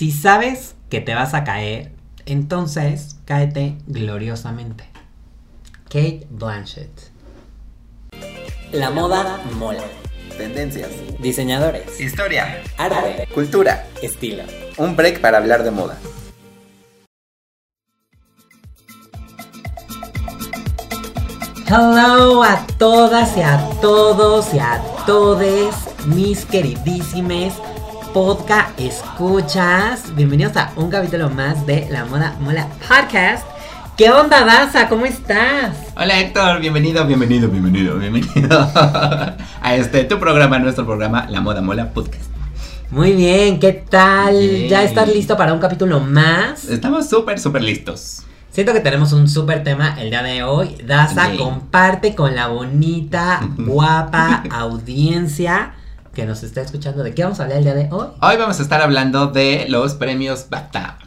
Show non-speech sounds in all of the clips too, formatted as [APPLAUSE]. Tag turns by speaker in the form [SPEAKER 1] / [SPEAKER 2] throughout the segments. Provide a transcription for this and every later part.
[SPEAKER 1] Si sabes que te vas a caer, entonces cáete gloriosamente. Kate Blanchett. La moda mola.
[SPEAKER 2] Tendencias.
[SPEAKER 1] Diseñadores.
[SPEAKER 2] Historia.
[SPEAKER 1] Arte.
[SPEAKER 2] Cultura.
[SPEAKER 1] Estilo.
[SPEAKER 2] Un break para hablar de moda.
[SPEAKER 1] Hello a todas y a todos y a todes, mis queridísimes podcast escuchas. Bienvenidos a un capítulo más de La Moda Mola Podcast. ¿Qué onda, Daza? ¿Cómo estás?
[SPEAKER 2] Hola Héctor, bienvenido, bienvenido, bienvenido, bienvenido [LAUGHS] a este tu programa, nuestro programa La Moda Mola Podcast.
[SPEAKER 1] Muy bien, ¿qué tal?
[SPEAKER 2] Bien.
[SPEAKER 1] ¿Ya estás listo para un capítulo más?
[SPEAKER 2] Estamos súper, súper listos.
[SPEAKER 1] Siento que tenemos un súper tema el día de hoy. Daza, comparte con la bonita, [LAUGHS] guapa audiencia que nos está escuchando. ¿De qué vamos a hablar el día de hoy?
[SPEAKER 2] Hoy vamos a estar hablando de los premios BAFTA.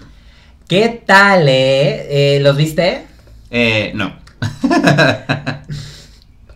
[SPEAKER 1] ¿Qué tal, eh? Eh, ¿Los viste?
[SPEAKER 2] Eh, no. [LAUGHS]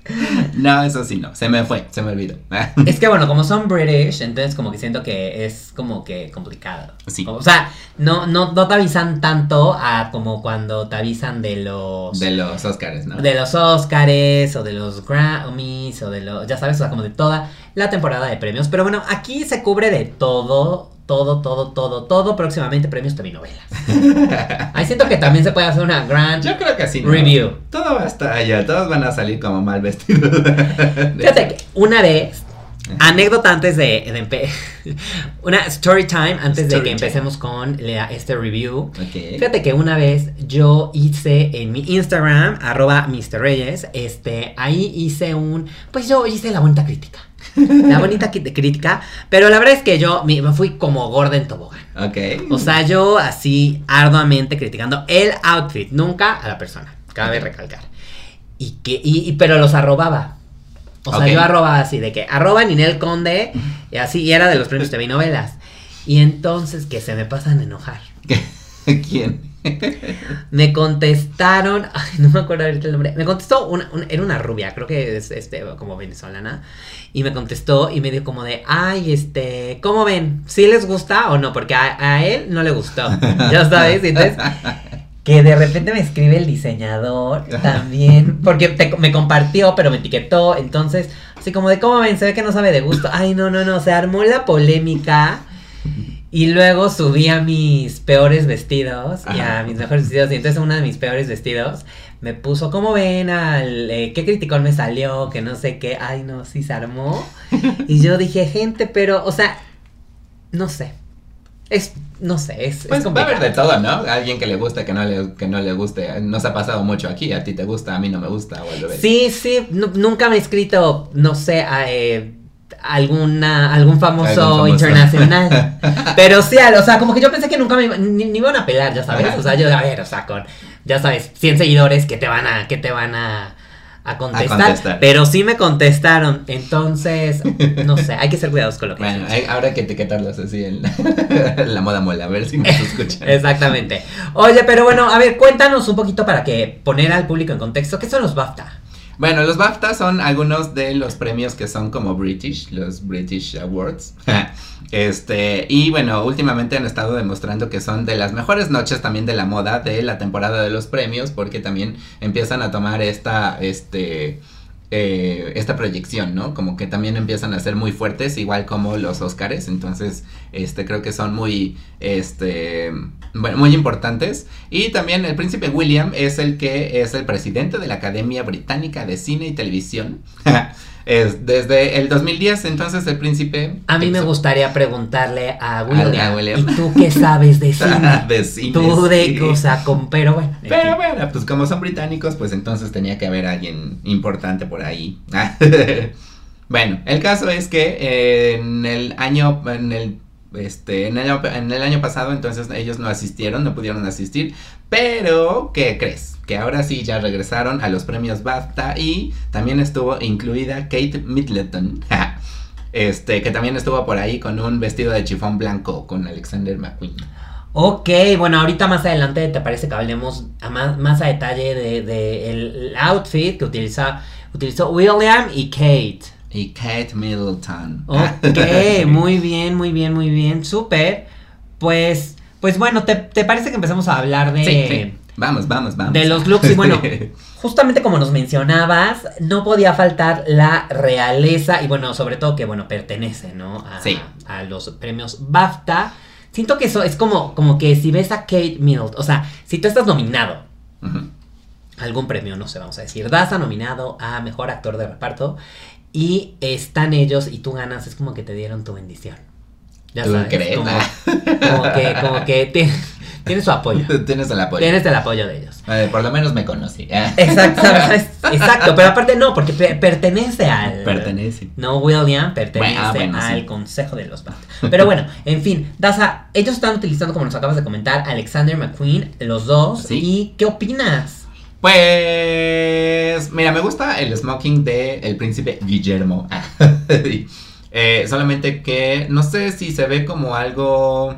[SPEAKER 2] [LAUGHS] no, eso sí, no. Se me fue, se me olvidó. [LAUGHS]
[SPEAKER 1] Es que bueno, como son British, entonces como que siento que es como que complicado.
[SPEAKER 2] Sí.
[SPEAKER 1] O sea, no, no, no te avisan tanto a como cuando te avisan de los
[SPEAKER 2] de los Oscars, ¿no?
[SPEAKER 1] de los Oscars o de los Grammys o de los, ya sabes, o sea, como de toda la temporada de premios. Pero bueno, aquí se cubre de todo, todo, todo, todo, todo. Próximamente premios telenovelas. [LAUGHS] Ahí siento que también se puede hacer una grand
[SPEAKER 2] Yo creo que sí. ¿no?
[SPEAKER 1] review.
[SPEAKER 2] Todo va a estar allá, todos van a salir como mal vestidos. [LAUGHS]
[SPEAKER 1] Fíjate que una vez, anécdota antes de, de [LAUGHS] una story time antes de que
[SPEAKER 2] time.
[SPEAKER 1] empecemos con la- este review. Fíjate que una vez yo hice en mi Instagram, arroba Mr. Reyes, este, ahí hice un, pues yo hice la bonita crítica. [LAUGHS] La bonita crítica, pero la verdad es que yo me fui como gorda en tobogán.
[SPEAKER 2] Ok.
[SPEAKER 1] O sea, yo así arduamente criticando el outfit, nunca a la persona, cabe
[SPEAKER 2] Ok.
[SPEAKER 1] recalcar. Y que, y, y- pero los arrobaba. O sea, yo arrobaba así, de que arroba Ninel Conde, y así, y era de los premios TV novelas. Y entonces que se me pasan a enojar. [LAUGHS]
[SPEAKER 2] ¿Quién? [LAUGHS]
[SPEAKER 1] Me contestaron, [LAUGHS] ay, no me acuerdo ahorita el nombre. Me contestó una, una- era una rubia, creo que es este como venezolana. Y me contestó y me dijo como de, ay, este, ¿cómo ven? ¿Sí les gusta o no? Porque a, a él no le gustó. [LAUGHS] Ya sabes, entonces que de repente me escribe el diseñador también, porque te- me compartió, pero me etiquetó, entonces, así como de, ¿cómo ven? Se ve que no sabe de gusto. Ay, no, no, no, se armó la polémica. Y luego subí a mis peores vestidos y a
[SPEAKER 2] Ajá.
[SPEAKER 1] mis mejores vestidos. Y entonces uno de mis peores vestidos me puso, ¿cómo ven al... eh, ¿Qué criticón me salió? Que no sé qué. Ay, no, sí se armó. [LAUGHS] Y yo dije, gente, pero, o sea, no sé. Es, no sé, es, es
[SPEAKER 2] Pues va a haber de todo, ¿no? Alguien que le guste, que no le, que no le guste. Nos ha pasado mucho aquí. A ti te gusta, a mí no me gusta. O al revés.
[SPEAKER 1] Sí, sí, nu- nunca me he escrito, no sé, a, eh, alguna, algún famoso,
[SPEAKER 2] Algún famoso.
[SPEAKER 1] internacional. [LAUGHS] Pero sí, o sea, como que yo pensé que nunca me iba- ni, ni iban a pelar, ya sabes.
[SPEAKER 2] Ajá.
[SPEAKER 1] O sea, yo, a ver, o sea, con, ya sabes, 100 seguidores que te van a, que te van a, a contestar,
[SPEAKER 2] contestar.
[SPEAKER 1] Pero sí me contestaron. Entonces, no sé, hay que ser cuidadosos con lo que
[SPEAKER 2] Bueno, hay- ahora que etiquetarlos así en [LAUGHS] la moda mola, a ver si nos [LAUGHS] escuchan.
[SPEAKER 1] Exactamente. Oye, pero bueno, a ver, cuéntanos un poquito para que poner al público en contexto. ¿Qué son los BAFTA?
[SPEAKER 2] Bueno, los BAFTA son algunos de los premios que son como British, los British Awards. [LAUGHS] Este, y bueno, últimamente han estado demostrando que son de las mejores noches también de la moda de la temporada de los premios, porque también empiezan a tomar esta, este, eh, esta proyección, ¿no? Como que también empiezan a ser muy fuertes, igual como los Oscars. Entonces, este, creo que son muy, este, bueno, muy importantes. Y también el príncipe William es el que es el presidente de la Academia Británica de Cine y Televisión. [LAUGHS] es desde el 2010, entonces el príncipe...
[SPEAKER 1] A mí me gustaría preguntarle a William.
[SPEAKER 2] a William.
[SPEAKER 1] ¿Y tú qué sabes de [LAUGHS] cine? [LAUGHS]
[SPEAKER 2] de cine.
[SPEAKER 1] tú de,
[SPEAKER 2] sí.
[SPEAKER 1] sea, con, pero bueno. en
[SPEAKER 2] Pero bueno, pues como son británicos, pues entonces tenía que haber alguien importante por ahí. [LAUGHS] bueno, el caso es que eh, en el año, en el, este, en el, en el año pasado, entonces ellos no asistieron, no pudieron asistir. Pero, ¿qué crees? Que ahora sí ya regresaron a los premios BAFTA y también estuvo incluida Kate Middleton. [LAUGHS] Este, que también estuvo por ahí con un vestido de chifón blanco con Alexander McQueen.
[SPEAKER 1] Ok, bueno, ahorita más adelante te parece que hablemos a más, más a detalle de, de el outfit que utiliza, utilizó William y Kate.
[SPEAKER 2] Y Kate Middleton.
[SPEAKER 1] Ok, [LAUGHS] muy bien, muy bien, muy bien, súper. Pues, pues bueno, ¿te, te parece que empezamos a hablar de,
[SPEAKER 2] Sí, sí. Vamos, vamos, vamos.
[SPEAKER 1] de los looks? Y bueno, [LAUGHS] justamente como nos mencionabas, no podía faltar la realeza y bueno, sobre todo que bueno, pertenece, ¿no? A,
[SPEAKER 2] Sí.
[SPEAKER 1] a los premios BAFTA. Siento que eso es como, como que si ves a Kate Middleton, o sea, si tú estás nominado a algún premio, no sé, vamos a decir, Daza nominado a Mejor Actor de Reparto y están ellos y tú ganas, es como que te dieron tu bendición. Ya
[SPEAKER 2] ¿Tú
[SPEAKER 1] sabes,
[SPEAKER 2] crees?
[SPEAKER 1] Como, como que, como que ti- [LAUGHS] tienes su apoyo. [LAUGHS]
[SPEAKER 2] Tienes el apoyo.
[SPEAKER 1] Tienes el apoyo de ellos.
[SPEAKER 2] Eh, por lo menos me conocí. ¿eh? [LAUGHS]
[SPEAKER 1] Exacto, exacto, pero aparte no, porque pe- pertenece al...
[SPEAKER 2] Pertenece.
[SPEAKER 1] No, William pertenece
[SPEAKER 2] Bueno, ah, bueno,
[SPEAKER 1] al
[SPEAKER 2] sí.
[SPEAKER 1] Consejo de los BAFTA. Pero bueno, en fin, Daza, ellos están utilizando, como nos acabas de comentar, Alexander McQueen, los dos.
[SPEAKER 2] Sí.
[SPEAKER 1] ¿Y qué opinas?
[SPEAKER 2] Pues, mira, me gusta el smoking de el príncipe Guillermo. [LAUGHS] Eh, solamente que no sé si se ve como algo,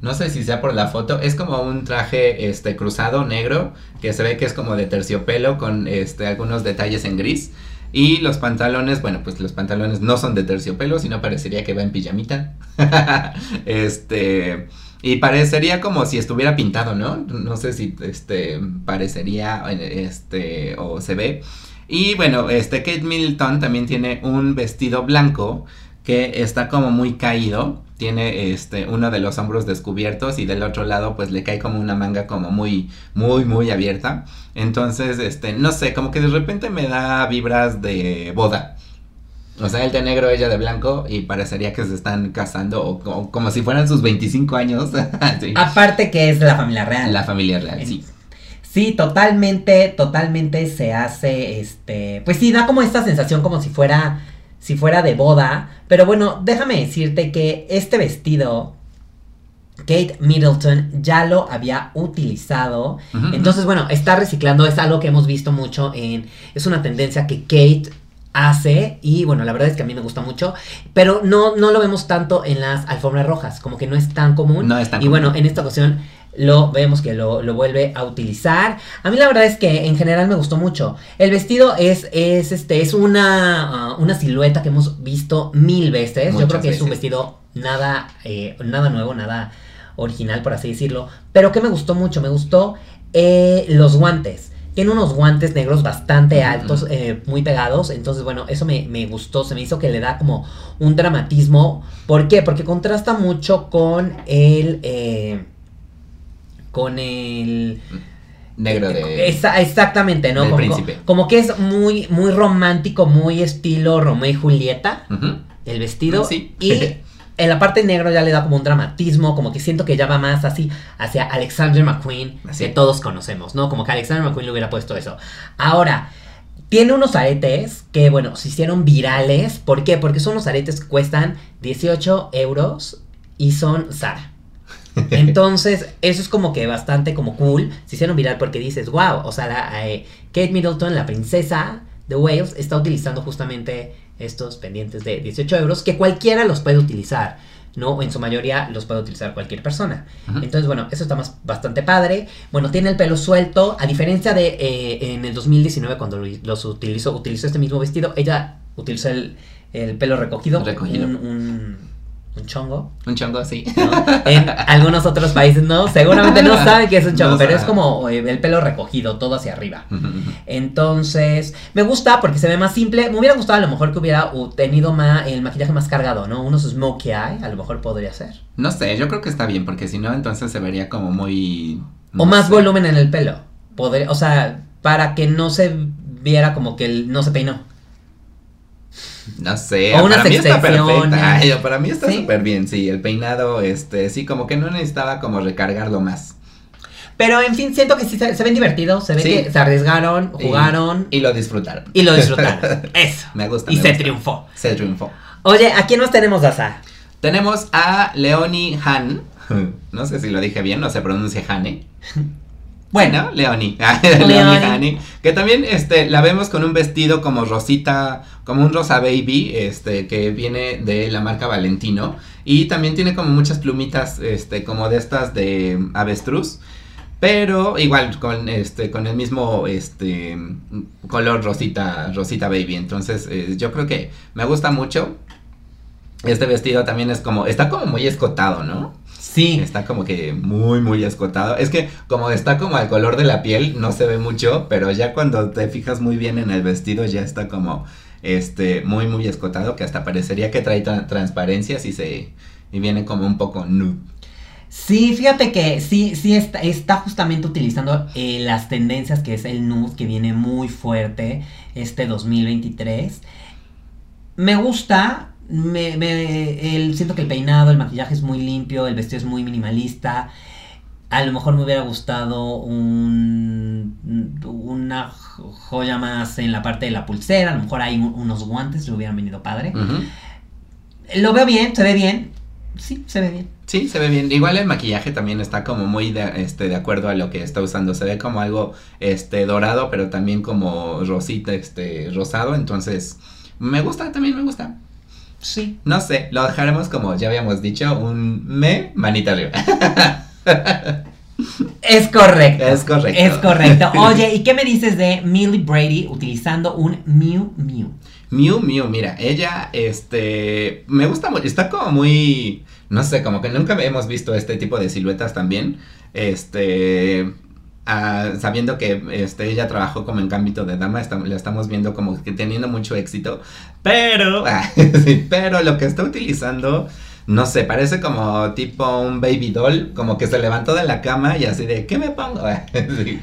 [SPEAKER 2] no sé si sea por la foto, es como un traje este cruzado negro que se ve que es como de terciopelo con este algunos detalles en gris. Y los pantalones, bueno, pues los pantalones no son de terciopelo, sino parecería que va en pijamita. [LAUGHS] este, y parecería como si estuviera pintado, ¿no? No sé si este parecería este o se ve. Y bueno, este Kate Middleton también tiene un vestido blanco que está como muy caído. Tiene este uno de los hombros descubiertos y del otro lado pues le cae como una manga como muy muy muy abierta. Entonces, este, no sé, como que de repente me da vibras de boda. O sea, él de negro, ella de blanco y parecería que se están casando o, co- como si fueran sus 25 años. [LAUGHS] Sí.
[SPEAKER 1] Aparte que es de la familia real.
[SPEAKER 2] La familia real, sí.
[SPEAKER 1] Sí, totalmente, totalmente se hace, este, pues sí, da como esta sensación como si fuera, si fuera de boda, pero bueno, déjame decirte que este vestido, Kate Middleton ya lo había utilizado, entonces bueno, está reciclando, es algo que hemos visto mucho en, es una tendencia que Kate hace y bueno, la verdad es que a mí me gusta mucho, pero no, no lo vemos tanto en las alfombras rojas, como que no es tan común.
[SPEAKER 2] No es tan
[SPEAKER 1] y
[SPEAKER 2] común.
[SPEAKER 1] bueno, en esta ocasión lo vemos que lo, lo vuelve a utilizar. A mí la verdad es que en general me gustó mucho. El vestido es, es, este, es una, ah, una silueta que hemos visto mil veces. Yo creo que es un vestido nada, eh, nada nuevo, nada original, por así decirlo. Pero que me gustó mucho, me gustó eh, los guantes. Tiene unos guantes negros bastante altos, eh, muy pegados. Entonces, bueno, eso me, me gustó. Se me hizo que le da como un dramatismo. ¿Por qué? Porque contrasta mucho con el. Eh, con el.
[SPEAKER 2] Negro de...
[SPEAKER 1] Esa- exactamente, ¿no? como,
[SPEAKER 2] príncipe.
[SPEAKER 1] como que es muy, muy romántico, muy estilo Romeo y Julieta, el vestido.
[SPEAKER 2] Sí.
[SPEAKER 1] Y [LAUGHS] en la parte negro ya le da como un dramatismo, como que siento que ya va más así hacia Alexander McQueen,
[SPEAKER 2] Así.
[SPEAKER 1] que todos conocemos, ¿no? Como que Alexander McQueen le hubiera puesto eso. Ahora, tiene unos aretes que, bueno, se hicieron virales. ¿Por qué? Porque son unos aretes que cuestan 18 euros y son Zara. Entonces, eso es como que bastante como cool. Se hicieron viral porque dices, wow, o sea, la, eh, Kate Middleton, la princesa de Wales, está utilizando justamente estos pendientes de 18 euros que cualquiera los puede utilizar, ¿no? En su mayoría los puede utilizar cualquier persona. Entonces, bueno, eso está más, bastante padre. Bueno, tiene el pelo suelto, a diferencia de eh, en el 2019 cuando lo- los utilizó, utilizó este mismo vestido, ella utilizó el, el pelo recogido,
[SPEAKER 2] Recogido.
[SPEAKER 1] Un, un- un chongo.
[SPEAKER 2] Un chongo.
[SPEAKER 1] ¿no? En algunos otros países no, seguramente no [LAUGHS] saben que es un chongo,
[SPEAKER 2] No
[SPEAKER 1] pero es como eh, el pelo recogido, todo hacia arriba. Entonces, me gusta porque se ve más simple. Me hubiera gustado a lo mejor que hubiera tenido más, el maquillaje más cargado, ¿no? Unos smokey eye, a lo mejor podría ser.
[SPEAKER 2] No sé, yo creo que está bien, porque si no, entonces se vería como muy...
[SPEAKER 1] O más
[SPEAKER 2] sé.
[SPEAKER 1] volumen en el pelo. Podría, o sea, para que no se viera como que él no se peinó.
[SPEAKER 2] No sé,
[SPEAKER 1] O
[SPEAKER 2] para mí está perfecta. Ay, para mí está
[SPEAKER 1] Sí.
[SPEAKER 2] súper bien, sí. El peinado, este, sí, como que no necesitaba como recargarlo más.
[SPEAKER 1] Pero en fin, siento que sí se, se ven divertidos, se ve
[SPEAKER 2] Sí.
[SPEAKER 1] que se arriesgaron,
[SPEAKER 2] Y-
[SPEAKER 1] jugaron y,
[SPEAKER 2] Y lo disfrutaron.
[SPEAKER 1] lo [LAUGHS] disfrutaron. Eso.
[SPEAKER 2] Me gusta.
[SPEAKER 1] Y
[SPEAKER 2] me
[SPEAKER 1] se
[SPEAKER 2] gusta.
[SPEAKER 1] triunfó.
[SPEAKER 2] Se triunfó.
[SPEAKER 1] Oye, ¿a quién más tenemos, Daza?
[SPEAKER 2] Tenemos a Leonie Han. No sé si lo dije bien, no se pronuncia Hane. [LAUGHS] Bueno, Leonie. [LAUGHS] Leonie. Que también este, la vemos con un vestido como rosita, como un rosa baby, este, que viene de la marca Valentino. Y también tiene como muchas plumitas, este, como de estas de avestruz. Pero igual con este con el mismo este color rosita rosita baby. Entonces, eh, yo creo que me gusta mucho. Este vestido también es como está como muy escotado, ¿no?
[SPEAKER 1] Sí.
[SPEAKER 2] Está como que muy, muy escotado. Es que como está como al color de la piel, no se ve mucho, pero ya cuando te fijas muy bien en el vestido, ya está como este muy, muy escotado, que hasta parecería que trae tra- transparencias y se y viene como un poco nude.
[SPEAKER 1] Sí, fíjate que sí, sí está, está justamente utilizando eh, las tendencias que es el nude, que viene muy fuerte este 2023. Me gusta, me, me- el- siento que el peinado, el maquillaje es muy limpio, el vestido es muy minimalista. A lo mejor me hubiera gustado un, una jo- joya más en la parte de la pulsera, a lo mejor hay un- unos guantes, le hubieran venido padre. Lo veo bien, se ve bien. Sí, se ve bien.
[SPEAKER 2] Sí, se ve bien. Igual el maquillaje también está como muy de, este, de acuerdo a lo que está usando. Se ve como algo este, dorado, pero también como rosita, este, rosado. Entonces, me gusta, también me gusta.
[SPEAKER 1] Sí.
[SPEAKER 2] No sé, lo dejaremos como ya habíamos dicho, un me, manita arriba. [LAUGHS]
[SPEAKER 1] Es correcto.
[SPEAKER 2] Es correcto.
[SPEAKER 1] Es correcto. [LAUGHS] Oye, ¿y qué me dices de Millie Brady utilizando un Mew Mew?
[SPEAKER 2] Miu Miu, mira, ella, este, me gusta mucho, está como muy, no sé, como que nunca hemos visto este tipo de siluetas también, este, sabiendo que, este, ella trabajó como en ámbito de dama, está- la estamos viendo como que teniendo mucho éxito, pero, [LAUGHS] ah, sí, pero lo que está utilizando, no sé, parece como tipo un baby doll, como que se levantó de la cama y así de, ¿qué me pongo? [LAUGHS] Sí.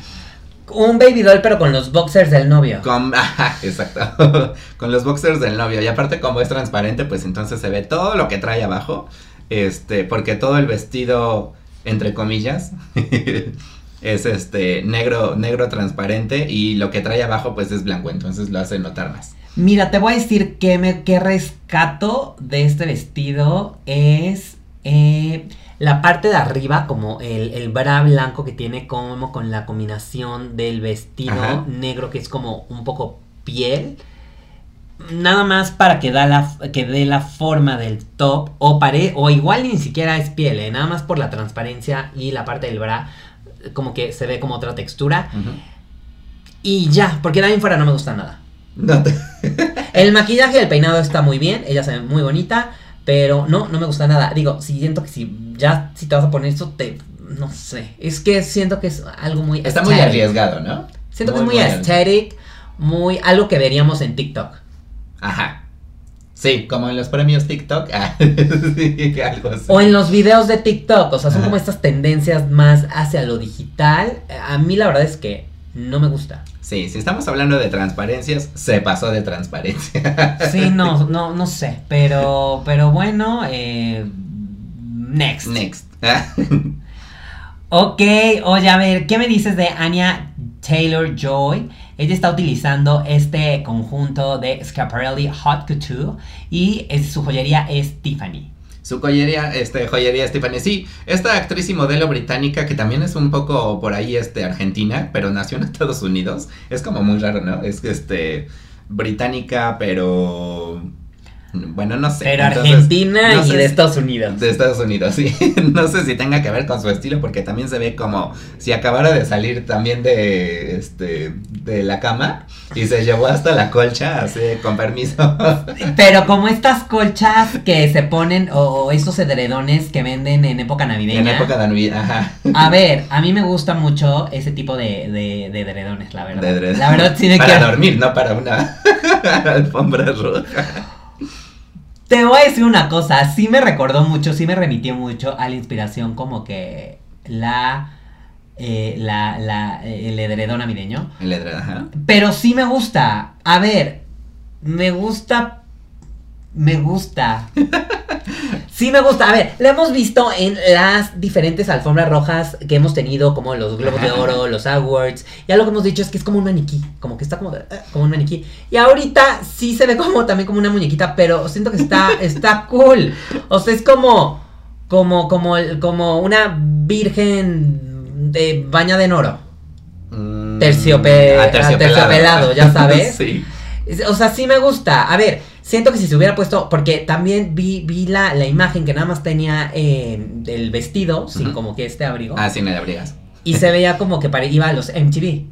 [SPEAKER 1] Un baby doll, pero con los boxers del novio.
[SPEAKER 2] Con, [LAUGHS] exacto. con los boxers del novio. Y aparte, como es transparente, pues entonces se ve todo lo que trae abajo. Este, porque todo el vestido, entre comillas, es este negro, negro transparente. Y lo que trae abajo, pues es blanco. Entonces lo hace notar más.
[SPEAKER 1] Mira, te voy a decir que me que rescato de este vestido es eh, la parte de arriba, como el, el bra blanco que tiene como con la combinación del vestido
[SPEAKER 2] Ajá.
[SPEAKER 1] negro que es como un poco piel. Nada más para que, da la, que dé la forma del top o, pare, o igual ni siquiera es piel, eh, nada más por la transparencia y la parte del bra como que se ve como otra textura. Y ya, porque en fuera no me gusta nada.
[SPEAKER 2] No te- [LAUGHS]
[SPEAKER 1] El maquillaje el peinado está muy bien, ella se ve muy bonita, pero no, no me gusta nada. Digo, si siento que si ya si te vas a poner esto, te no sé, es que siento que es algo muy
[SPEAKER 2] Está muy arriesgado, ¿no?
[SPEAKER 1] Siento que es muy
[SPEAKER 2] arriesgado.
[SPEAKER 1] aesthetic, muy algo que veríamos en TikTok.
[SPEAKER 2] Ajá. Sí, como en los premios TikTok. [LAUGHS] Ah, sí, algo así.
[SPEAKER 1] O en los videos de TikTok, o sea, son como estas tendencias más hacia lo digital. A mí la verdad es que no me gusta.
[SPEAKER 2] Sí, si estamos hablando de transparencias, se pasó de transparencia.
[SPEAKER 1] Sí, no, [LAUGHS] no, no sé, pero, pero bueno, eh, next.
[SPEAKER 2] Next.
[SPEAKER 1] Ok, oye, a ver, ¿qué me dices de Anya Taylor Joy? Ella está utilizando este conjunto de Schiaparelli Hot Couture y es- su joyería es Tiffany.
[SPEAKER 2] Su joyería, este, joyería Stephanie. Sí, esta actriz y modelo británica que también es un poco por ahí, este, argentina, pero nació en Estados Unidos. Es como muy raro, ¿no? Es que, este, británica, pero... Bueno, no sé.
[SPEAKER 1] Pero
[SPEAKER 2] Entonces,
[SPEAKER 1] Argentina
[SPEAKER 2] no
[SPEAKER 1] y de
[SPEAKER 2] si-
[SPEAKER 1] Estados Unidos.
[SPEAKER 2] De Estados Unidos, sí. [LAUGHS] No sé si tenga que ver con su estilo, porque también se ve como si acabara de salir también de este de la cama y se llevó hasta la colcha, así con permiso. [LAUGHS]
[SPEAKER 1] Pero como estas colchas que se ponen o, o esos edredones que venden en época navideña.
[SPEAKER 2] en época de Navidad, ajá.
[SPEAKER 1] A ver, a mí me gusta mucho ese tipo de, de, de edredones, la verdad.
[SPEAKER 2] De dread.
[SPEAKER 1] La verdad sí me
[SPEAKER 2] Para dormir, no para una [LAUGHS] alfombra roja.
[SPEAKER 1] Te voy a decir una cosa, sí me recordó mucho, sí me remitió mucho a la inspiración como que la, eh, la, la, eh, el edredón navideño.
[SPEAKER 2] El edredón, ajá.
[SPEAKER 1] Pero sí me gusta. A ver, me gusta, me gusta. [LAUGHS] Sí me gusta. A ver, lo hemos visto en las diferentes alfombras rojas que hemos tenido, como los Globos de Oro, los Awards. Ya lo que hemos dicho es que es como un maniquí, como que está como, de- eh, como un maniquí. Y ahorita sí se ve como también como una muñequita, pero siento que está, [LAUGHS] está cool. O sea, es como, como, como, como una virgen de bañada en oro.
[SPEAKER 2] Mm,
[SPEAKER 1] Terciope- aterciopelado, ya sabes. [LAUGHS]
[SPEAKER 2] sí.
[SPEAKER 1] O sea, sí me gusta. A ver, siento que si se hubiera puesto, porque también vi, vi la, la imagen que nada más tenía eh, el vestido, sin como que este abrigo,
[SPEAKER 2] Ah, sí, no le abrigas.
[SPEAKER 1] y se veía como que iba a los MTV.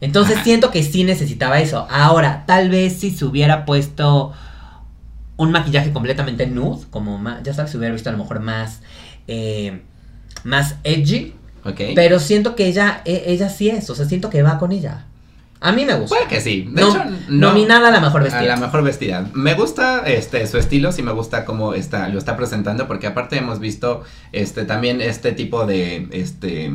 [SPEAKER 1] Entonces
[SPEAKER 2] Ajá.
[SPEAKER 1] siento que sí necesitaba eso. Ahora, tal vez si se hubiera puesto un maquillaje completamente nude, como más, ya sabes, si hubiera visto a lo mejor más, eh, más edgy.
[SPEAKER 2] Ok.
[SPEAKER 1] Pero siento que ella, e- ella sí es, o sea, siento que va con ella. A mí me gusta.
[SPEAKER 2] Puede que sí. De
[SPEAKER 1] No-
[SPEAKER 2] hecho, no-
[SPEAKER 1] nominada a la mejor
[SPEAKER 2] A
[SPEAKER 1] vestida.
[SPEAKER 2] la mejor vestida. Me gusta este su estilo, sí me gusta cómo está, lo está presentando, porque aparte hemos visto este también este tipo de este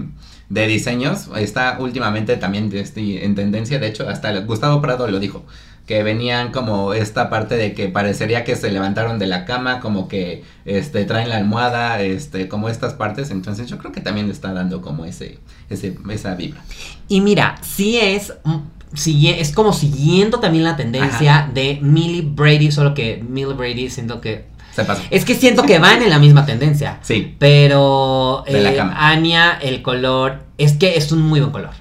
[SPEAKER 2] de diseños. Está últimamente también este, en tendencia, de hecho, hasta el- Gustavo Prado lo dijo. Que venían como esta parte de que parecería que se levantaron de la cama, como que este traen la almohada, este, como estas partes. Entonces yo creo que también le está dando como ese, ese, esa vibra.
[SPEAKER 1] Y mira, sí es, mm, sigue- es como siguiendo también la tendencia de Millie Brady, solo que Millie Brady siento que...
[SPEAKER 2] Se pasó.
[SPEAKER 1] Es que siento que van en la misma tendencia.
[SPEAKER 2] Sí,
[SPEAKER 1] Pero
[SPEAKER 2] De la
[SPEAKER 1] eh,
[SPEAKER 2] cama.
[SPEAKER 1] Anya, el color, es que es un muy buen color.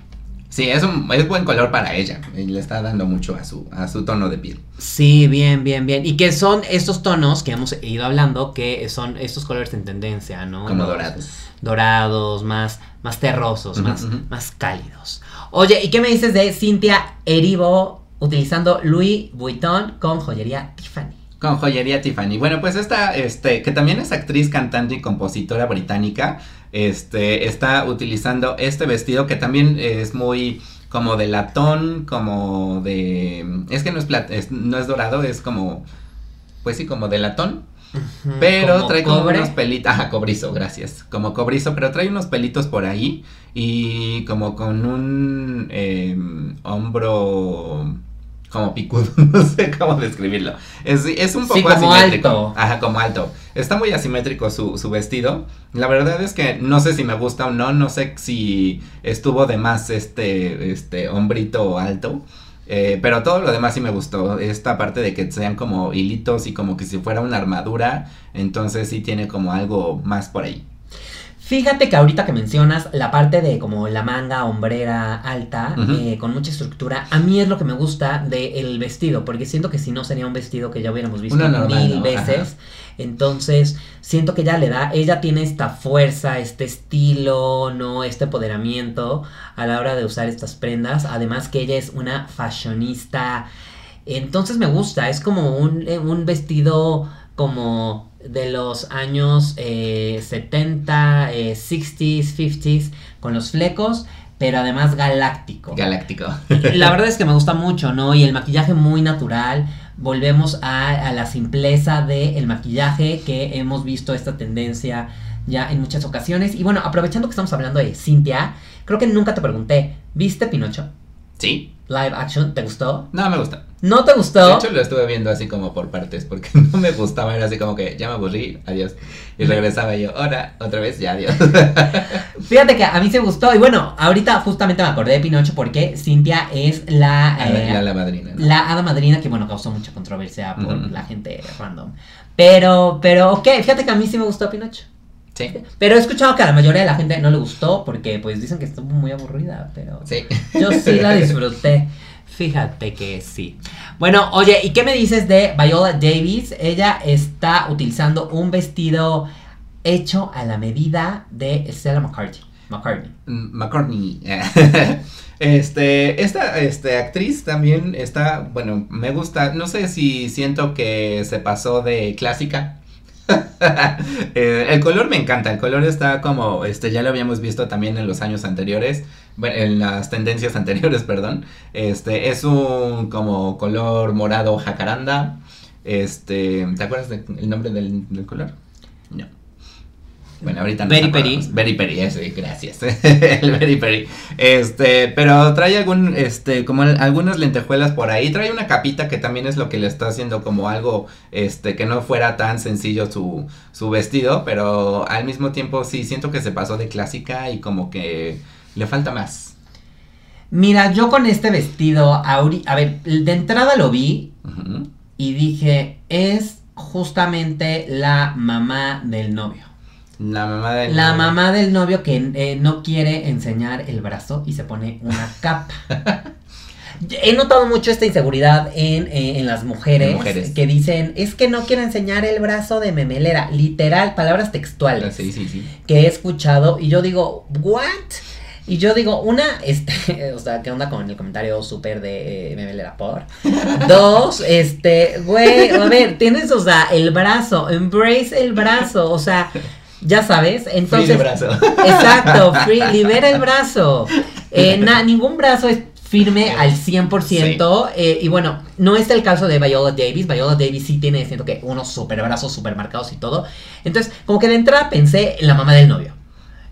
[SPEAKER 2] Sí, es un es buen color para ella. Y le está dando mucho a su, a su tono de piel.
[SPEAKER 1] Sí, bien, bien, bien. Y que son estos tonos que hemos ido hablando, que son estos colores en tendencia, ¿no?
[SPEAKER 2] Como
[SPEAKER 1] Los
[SPEAKER 2] dorados.
[SPEAKER 1] Dorados, más, más terrosos, más, más cálidos. Oye, ¿y qué me dices de Cintia Erivo utilizando Louis Vuitton con joyería Tiffany?
[SPEAKER 2] Con joyería Tiffany. Bueno, pues esta, este, que también es actriz, cantante y compositora británica, este, está utilizando este vestido que también es muy como de latón, como de, es que no es, plat- es- no es dorado, es como, pues sí, como de latón, pero
[SPEAKER 1] Como
[SPEAKER 2] trae como
[SPEAKER 1] cobre.
[SPEAKER 2] unos pelitos, ajá, cobrizo, gracias, como cobrizo, pero trae unos pelitos por ahí y como con un em, hombro como picudo, [LAUGHS] no sé cómo describirlo. Es, es un
[SPEAKER 1] Sí,
[SPEAKER 2] poco
[SPEAKER 1] como
[SPEAKER 2] asimétrico.
[SPEAKER 1] alto.
[SPEAKER 2] Ajá, como alto. Está muy asimétrico su, su vestido. La verdad es que no sé si me gusta o no, no sé si estuvo de más este, este hombrito alto. Eh, pero todo lo demás sí me gustó. Esta parte de que sean como hilitos y como que si fuera una armadura. Entonces sí tiene como algo más por ahí.
[SPEAKER 1] Fíjate que ahorita que mencionas la parte de como la manga hombrera alta, eh, con mucha estructura, a mí es lo que me gusta del vestido, porque siento que si no sería un vestido que ya hubiéramos visto
[SPEAKER 2] normal,
[SPEAKER 1] mil
[SPEAKER 2] ¿no?
[SPEAKER 1] veces. Entonces, siento que ya le da, ella tiene esta fuerza, este estilo, ¿no? Este empoderamiento a la hora de usar estas prendas. Además que ella es una fashionista. Entonces me gusta, es como un, eh, un vestido como de los años eh, 70, eh, 60s, 50s, con los flecos, pero además galáctico.
[SPEAKER 2] Galáctico.
[SPEAKER 1] La verdad es que me gusta mucho, ¿no? Y el maquillaje muy natural. Volvemos a, a la simpleza del maquillaje que hemos visto esta tendencia ya en muchas ocasiones. Y bueno, aprovechando que estamos hablando de Cintia, creo que nunca te pregunté, ¿viste Pinocho?
[SPEAKER 2] Sí.
[SPEAKER 1] Live action, ¿te gustó?
[SPEAKER 2] No me gusta.
[SPEAKER 1] ¿No te
[SPEAKER 2] De
[SPEAKER 1] gustó?
[SPEAKER 2] hecho lo estuve viendo así como por partes porque [LAUGHS] no me gustaba, era así como que ya me aburrí, adiós. Y regresaba yo, ahora, otra vez, ya adiós. [LAUGHS]
[SPEAKER 1] Fíjate que a mí se gustó. Y bueno, ahorita justamente me acordé de Pinocho porque Cintia es la, eh,
[SPEAKER 2] la, la madrina. ¿no?
[SPEAKER 1] la hada madrina que, bueno, causó mucha controversia por la gente random. Pero, pero, ok, fíjate que a mí sí me gustó Pinocho.
[SPEAKER 2] Sí,
[SPEAKER 1] Pero he escuchado que a la mayoría de la gente no le gustó porque, pues, dicen que estuvo muy aburrida. Pero
[SPEAKER 2] sí.
[SPEAKER 1] yo sí la disfruté. [LAUGHS] Fíjate que sí. Bueno, oye, ¿y qué me dices de Viola Davis? Ella está utilizando un vestido hecho a la medida de Stella McCartney. McCartney.
[SPEAKER 2] Mm, McCartney. [LAUGHS] Este, esta este, actriz también está, bueno, me gusta, no sé si siento que se pasó de clásica. [LAUGHS] Eh, el color me encanta, el color está como, este, ya lo habíamos visto también en los años anteriores, bueno, en las tendencias anteriores, [LAUGHS] perdón. Este, es un como color morado jacaranda. Este, ¿te acuerdas del nombre del, del color? No. Bueno, ahorita no.
[SPEAKER 1] Berry. Peri.
[SPEAKER 2] Berry Peri, ese, gracias. [LAUGHS] el Berry Peri. Este, pero trae algún, este, como al- algunas lentejuelas por ahí. Trae una capita que también es lo que le está haciendo como algo, este, que no fuera tan sencillo su, su vestido. Pero al mismo tiempo sí siento que se pasó de clásica y como que le falta más.
[SPEAKER 1] Mira, yo con este vestido, ahori- a ver, de entrada lo vi y dije, es justamente la mamá del novio.
[SPEAKER 2] La mamá de
[SPEAKER 1] La mamá del novio que eh, no quiere enseñar el brazo y se pone una [LAUGHS] capa. He notado mucho esta inseguridad en, eh, en las mujeres, que dicen, es que no quiero enseñar el brazo de memelera. Literal, palabras textuales
[SPEAKER 2] Sí, sí, sí.
[SPEAKER 1] que he escuchado y yo digo, ¿what? Y yo digo, una, este, [LAUGHS] o sea, ¿qué onda con el comentario súper de eh, memelera por? [LAUGHS] Dos, este, güey, a ver, tienes, o sea, el brazo, embrace el brazo, o sea, Ya sabes, entonces.
[SPEAKER 2] Free el brazo. [LAUGHS]
[SPEAKER 1] Exacto, free, [LAUGHS] libera el brazo. Eh, na- ningún brazo es firme al 100%. eh, y bueno, no es el caso de Viola Davis. Viola Davis sí tiene, siento que unos super brazos super marcados y todo. Entonces, como que de entrada pensé en la mamá del novio.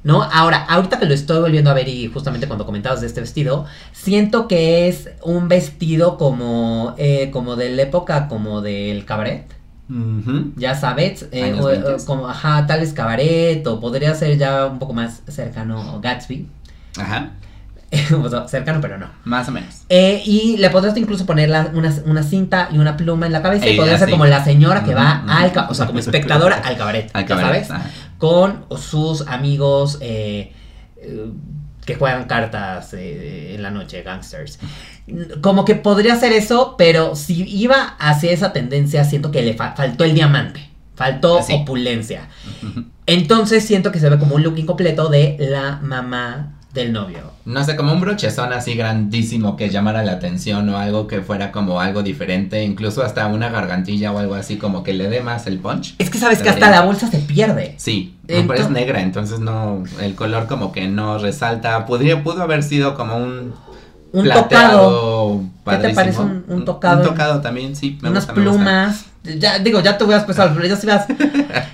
[SPEAKER 1] ¿No? Ahora, ahorita que lo estoy volviendo a ver y justamente cuando comentabas de este vestido, siento que es un vestido como, eh, como de la época como del cabaret. Ya sabes, eh, o- o
[SPEAKER 2] 20.
[SPEAKER 1] como, ajá, tal es cabaret, o podría ser ya un poco más cercano Gatsby.
[SPEAKER 2] Ajá. [LAUGHS]
[SPEAKER 1] O sea, cercano, pero no.
[SPEAKER 2] Más o menos.
[SPEAKER 1] Eh, y le podrías incluso poner la- una, una cinta y una pluma en la cabeza. y podría ser
[SPEAKER 2] sí.
[SPEAKER 1] como la señora que va al ca- o sea, como espectadora al cabaret. [LAUGHS]
[SPEAKER 2] Al cabaret,
[SPEAKER 1] sabes.
[SPEAKER 2] ajá.
[SPEAKER 1] Con sus amigos eh, eh, que juegan cartas eh, en la noche, gangsters. Como que podría ser eso, pero si iba hacia esa tendencia, siento que le fa- faltó el diamante. Faltó
[SPEAKER 2] Sí.
[SPEAKER 1] opulencia. Entonces siento que se ve como un look incompleto de la mamá del novio.
[SPEAKER 2] No sé, como un brochezón así grandísimo que llamara la atención o algo que fuera como algo diferente, incluso hasta una gargantilla o algo así como que le dé más el punch.
[SPEAKER 1] Es que sabes que hasta la bolsa se pierde.
[SPEAKER 2] Sí,
[SPEAKER 1] Ento-
[SPEAKER 2] pero es negra, entonces no, el color como que no resalta. Podría, pudo haber sido como un
[SPEAKER 1] Un
[SPEAKER 2] plateado
[SPEAKER 1] tocado. ¿Qué te
[SPEAKER 2] padrísimo.
[SPEAKER 1] parece un- un tocado?
[SPEAKER 2] Un tocado también, sí. me
[SPEAKER 1] unas
[SPEAKER 2] gusta, me gusta.
[SPEAKER 1] plumas. Ya, digo, ya te voy a expresar, pero ya si vas. [LAUGHS]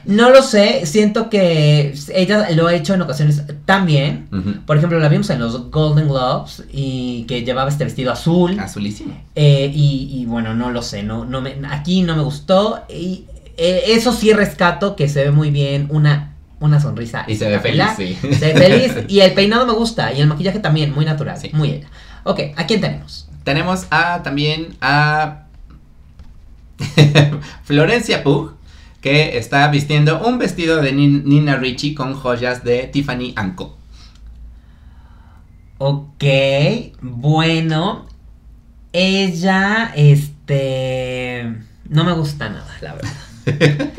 [SPEAKER 1] No lo sé, siento que ella lo ha hecho en ocasiones.
[SPEAKER 2] Ujú.
[SPEAKER 1] Por ejemplo, la vimos en los Golden Globes y que llevaba este vestido azul.
[SPEAKER 2] Azulísimo.
[SPEAKER 1] Eh, y, y bueno, no lo sé, no, no me, aquí no me gustó. Y eh, eso sí rescato que se ve muy bien una, una sonrisa.
[SPEAKER 2] Y se ve feliz,
[SPEAKER 1] espectacular.
[SPEAKER 2] sí.
[SPEAKER 1] Se ve feliz. [LAUGHS] Y el peinado me gusta. Y el maquillaje también, muy natural.
[SPEAKER 2] Sí.
[SPEAKER 1] Muy ella. Ok, ¿a quién tenemos?
[SPEAKER 2] Tenemos a también a [LAUGHS] Florencia Pugh, que está vistiendo un vestido de Nin- Nina Ricci con joyas de Tiffany Co.
[SPEAKER 1] Ok, bueno. Ella, este. No me gusta nada, la verdad. [LAUGHS]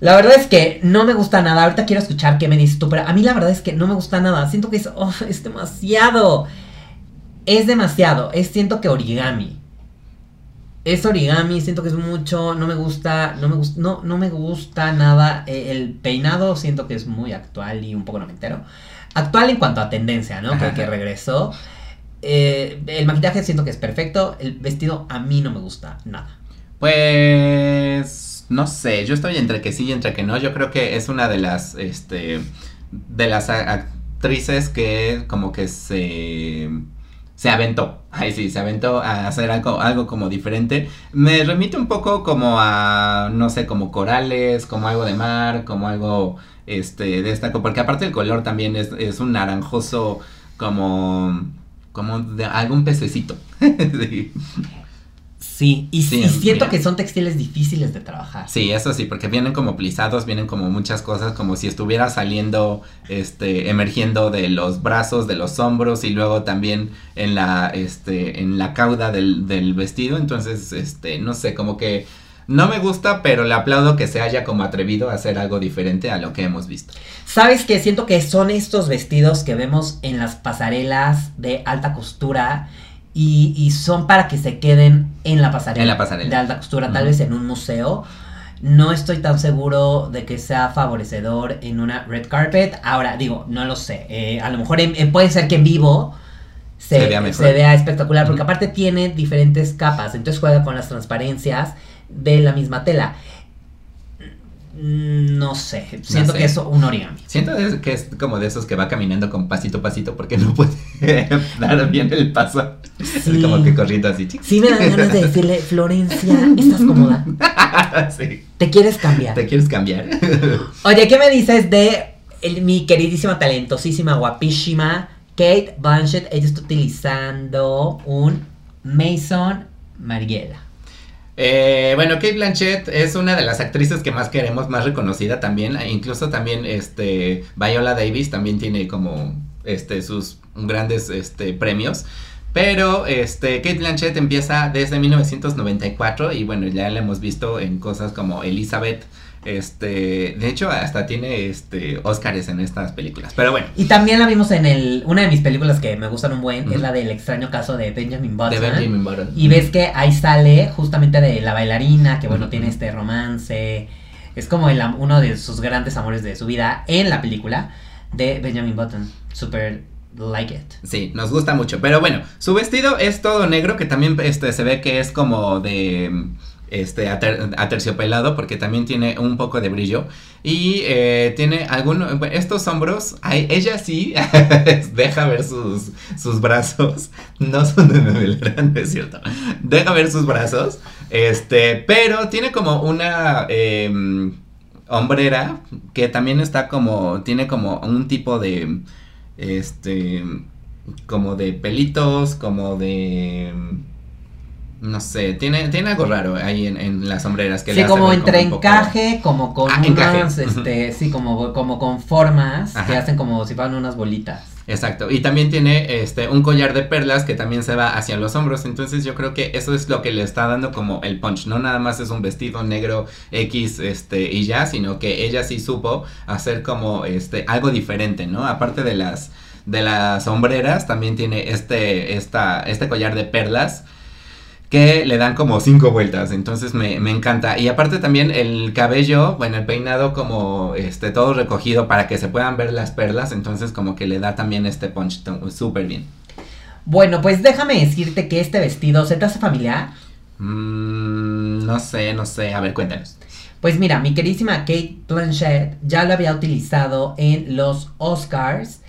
[SPEAKER 1] La verdad es que no me gusta nada. Ahorita quiero escuchar qué me dices tú, pero a mí la verdad es que no me gusta nada. Siento que es, oh, es demasiado. Es demasiado. Es siento que origami. Es origami, siento que es mucho. No me gusta, no me gusta, no, no me gusta nada. Eh, el peinado siento que es muy actual y un poco noventero. Actual en cuanto a tendencia, ¿no? Que,
[SPEAKER 2] Ajá.
[SPEAKER 1] que regresó. Eh, el maquillaje siento que es perfecto. El vestido a mí no me gusta nada.
[SPEAKER 2] Pues no sé, yo estoy entre que sí y entre que no. Yo creo que es una de las este de las actrices que como que se se aventó. Ay, sí, se aventó a hacer algo algo como diferente. Me remite un poco como a no sé, como corales, como algo de mar, como algo este de esta porque aparte el color también es, es un naranjoso como como de algún pececito. [LAUGHS] sí.
[SPEAKER 1] Sí, y,
[SPEAKER 2] Sí,
[SPEAKER 1] y siento
[SPEAKER 2] mira.
[SPEAKER 1] que son textiles difíciles de trabajar.
[SPEAKER 2] Sí, eso sí, porque vienen como plisados, vienen como muchas cosas, como si estuviera saliendo, este, emergiendo de los brazos, de los hombros y luego también en la, este, en la cauda del, del vestido. Entonces, este, no sé, como que no me gusta, pero le aplaudo que se haya como atrevido a hacer algo diferente a lo que hemos visto.
[SPEAKER 1] ¿Sabes qué? Siento que son estos vestidos que vemos en las pasarelas de alta costura y, y son para que se queden en la pasarela.
[SPEAKER 2] En la pasarela.
[SPEAKER 1] De alta costura, tal vez en un museo. No estoy tan seguro de que sea favorecedor en una red carpet. Ahora, digo, no lo sé. Eh, a lo mejor en- en- puede ser que en vivo se,
[SPEAKER 2] Se vea mejor.
[SPEAKER 1] se vea espectacular, porque aparte tiene diferentes capas. Entonces juega con las transparencias de la misma tela. Mm, No sé, siento
[SPEAKER 2] sé.
[SPEAKER 1] que es un origami.
[SPEAKER 2] Siento que es como de esos que va caminando con pasito a pasito porque no puede [LAUGHS] dar bien el paso.
[SPEAKER 1] Sí.
[SPEAKER 2] Es como que corriendo así.
[SPEAKER 1] Sí me dan ganas de decirle, Florencia, ¿estás cómoda? [LAUGHS]
[SPEAKER 2] sí.
[SPEAKER 1] ¿Te quieres cambiar?
[SPEAKER 2] ¿Te quieres cambiar? [LAUGHS]
[SPEAKER 1] Oye, ¿qué me dices de el- mi queridísima, talentosísima, guapísima Kate Blanchett? Ella está utilizando un Mason Mariela.
[SPEAKER 2] Eh, bueno, Kate Blanchett es una de las actrices que más queremos, más reconocida también. Incluso también, este, Viola Davis también tiene como, este, sus grandes, este, premios. Pero, este, Kate Blanchett empieza desde 1994 y bueno, ya la hemos visto en cosas como Elizabeth. Este, de hecho, hasta tiene, este, Oscars en estas películas. Pero bueno,
[SPEAKER 1] Y también la vimos en el una de mis películas que me gustan un buen, es la del extraño caso de Benjamin Button.
[SPEAKER 2] de Benjamin Button.
[SPEAKER 1] Y ves que ahí sale justamente de la bailarina, que bueno, tiene este romance. es como el, uno de sus grandes amores de su vida en la película de Benjamin Button. Super like it.
[SPEAKER 2] Sí, nos gusta mucho. Pero bueno, su vestido es todo negro, que también este, se ve que es como de este ater- aterciopelado, porque también tiene un poco de brillo. Y eh, tiene algunos, estos hombros, ella sí [LAUGHS] deja ver sus, sus brazos. No son de Memelera, [LAUGHS] no es cierto. Deja ver sus brazos. Este, pero tiene como una em, hombrera que también está como, tiene como un tipo de este como de pelitos, como de no sé, tiene, tiene algo raro ahí en, en las sombreras que
[SPEAKER 1] Sí,
[SPEAKER 2] le hace
[SPEAKER 1] como entre
[SPEAKER 2] poco-
[SPEAKER 1] encaje, como con
[SPEAKER 2] Ah,
[SPEAKER 1] unas, este, sí, como, como con formas que hacen como si fueran unas bolitas.
[SPEAKER 2] Exacto, y también tiene este un collar de perlas que también se va hacia los hombros, entonces yo creo que eso es lo que le está dando como el punch, no nada más es un vestido negro X este y ya, sino que ella sí supo hacer como este algo diferente, ¿no? Aparte de las de las sombreras, también tiene este esta este collar de perlas que le dan como cinco vueltas, entonces me, me encanta. Y aparte también el cabello, bueno, el peinado como este todo recogido para que se puedan ver las perlas, entonces como que le da también este punch súper bien.
[SPEAKER 1] Bueno, pues déjame decirte que este vestido se te hace familiar.
[SPEAKER 2] Mm, no sé, no sé, a ver, cuéntanos.
[SPEAKER 1] Pues mira, mi queridísima Kate Blanchett ya lo había utilizado en los Oscars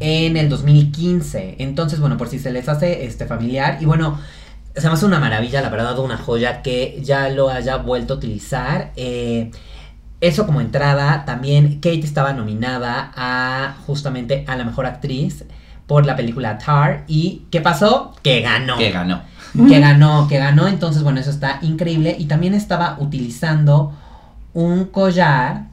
[SPEAKER 1] en el 2015. Entonces, bueno, por si se les hace este familiar. Y bueno, se me hace una maravilla, la verdad, una joya que ya lo haya vuelto a utilizar. Eh, eso como entrada, también Kate estaba nominada a justamente a la mejor actriz por la película Tar. ¿Y qué pasó? Que ganó
[SPEAKER 2] Que ganó.
[SPEAKER 1] que ganó, que ganó, entonces bueno, eso está increíble. Y también estaba utilizando un collar,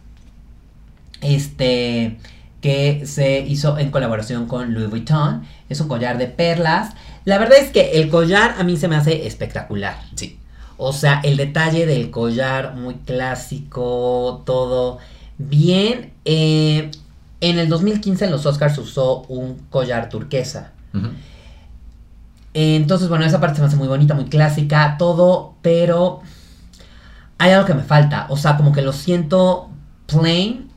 [SPEAKER 1] este, que se hizo en colaboración con Louis Vuitton. Es un collar de perlas. La verdad es que el collar a mí se me hace espectacular.
[SPEAKER 2] Sí.
[SPEAKER 1] O sea, el detalle del collar, muy clásico, todo bien. Eh, en el 2015 en los Oscars usó un collar turquesa. Eh, Entonces, bueno, esa parte se me hace muy bonita, muy clásica, todo, pero hay algo que me falta. O sea, como que lo siento plain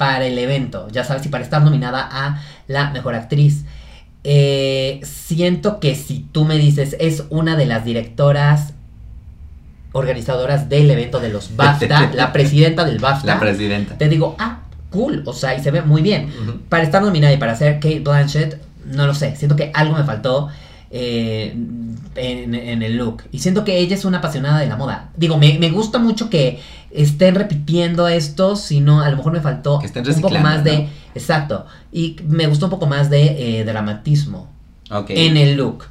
[SPEAKER 1] para el evento, ya sabes, y para estar nominada a la mejor actriz. Eh, siento que si tú me dices, es una de las directoras organizadoras del evento de los BAFTA, [LAUGHS] la presidenta del BAFTA,
[SPEAKER 2] La presidenta.
[SPEAKER 1] te digo, ah, cool, o sea, y se ve muy bien para estar nominada y para ser Kate Blanchett, no lo sé. Siento que algo me faltó eh, en, en el look. Y siento que ella es una apasionada de la moda. Digo, me, me gusta mucho que estén repitiendo esto, sino a lo mejor me faltó un poco más de...
[SPEAKER 2] ¿no?
[SPEAKER 1] Exacto. Y me gustó un poco más de eh, dramatismo
[SPEAKER 2] Ok.
[SPEAKER 1] en el look.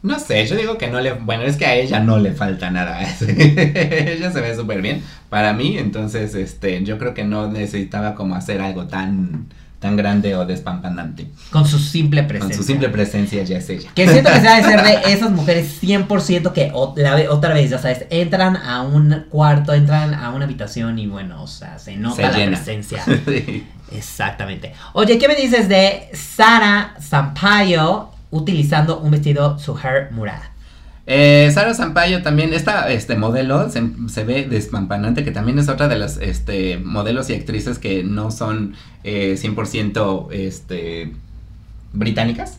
[SPEAKER 2] No sé, yo digo que no le. Bueno, es que a ella no le falta nada. [LAUGHS] ella se ve súper bien. Para mí, entonces, este, yo creo que no necesitaba como hacer algo tan, tan grande o despampanante.
[SPEAKER 1] Con su simple presencia.
[SPEAKER 2] Con su simple presencia ya es ella.
[SPEAKER 1] Que siento que se ha de ser de esas mujeres 100% que o- la otra vez, ya sabes, entran a un cuarto, entran a una habitación y bueno, o sea, se nota
[SPEAKER 2] Se
[SPEAKER 1] la
[SPEAKER 2] llena.
[SPEAKER 1] presencia. [LAUGHS]
[SPEAKER 2] Sí.
[SPEAKER 1] Exactamente. Oye, ¿qué me dices de Sara Sampaio utilizando un vestido Suher Murad?
[SPEAKER 2] Eh, Sara Sampaio también, esta este, modelo se, ve despampanante, que también es otra de las este, modelos y actrices que no son eh, 100% este, británicas.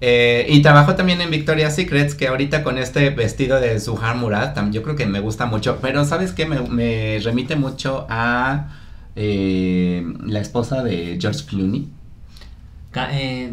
[SPEAKER 2] Eh, y trabajó también en Victoria's Secrets, que ahorita con este vestido de Suhar Murad, yo creo que me gusta mucho, pero ¿sabes qué? Me, me remite mucho a eh, la esposa de George Clooney.
[SPEAKER 1] Ca- eh,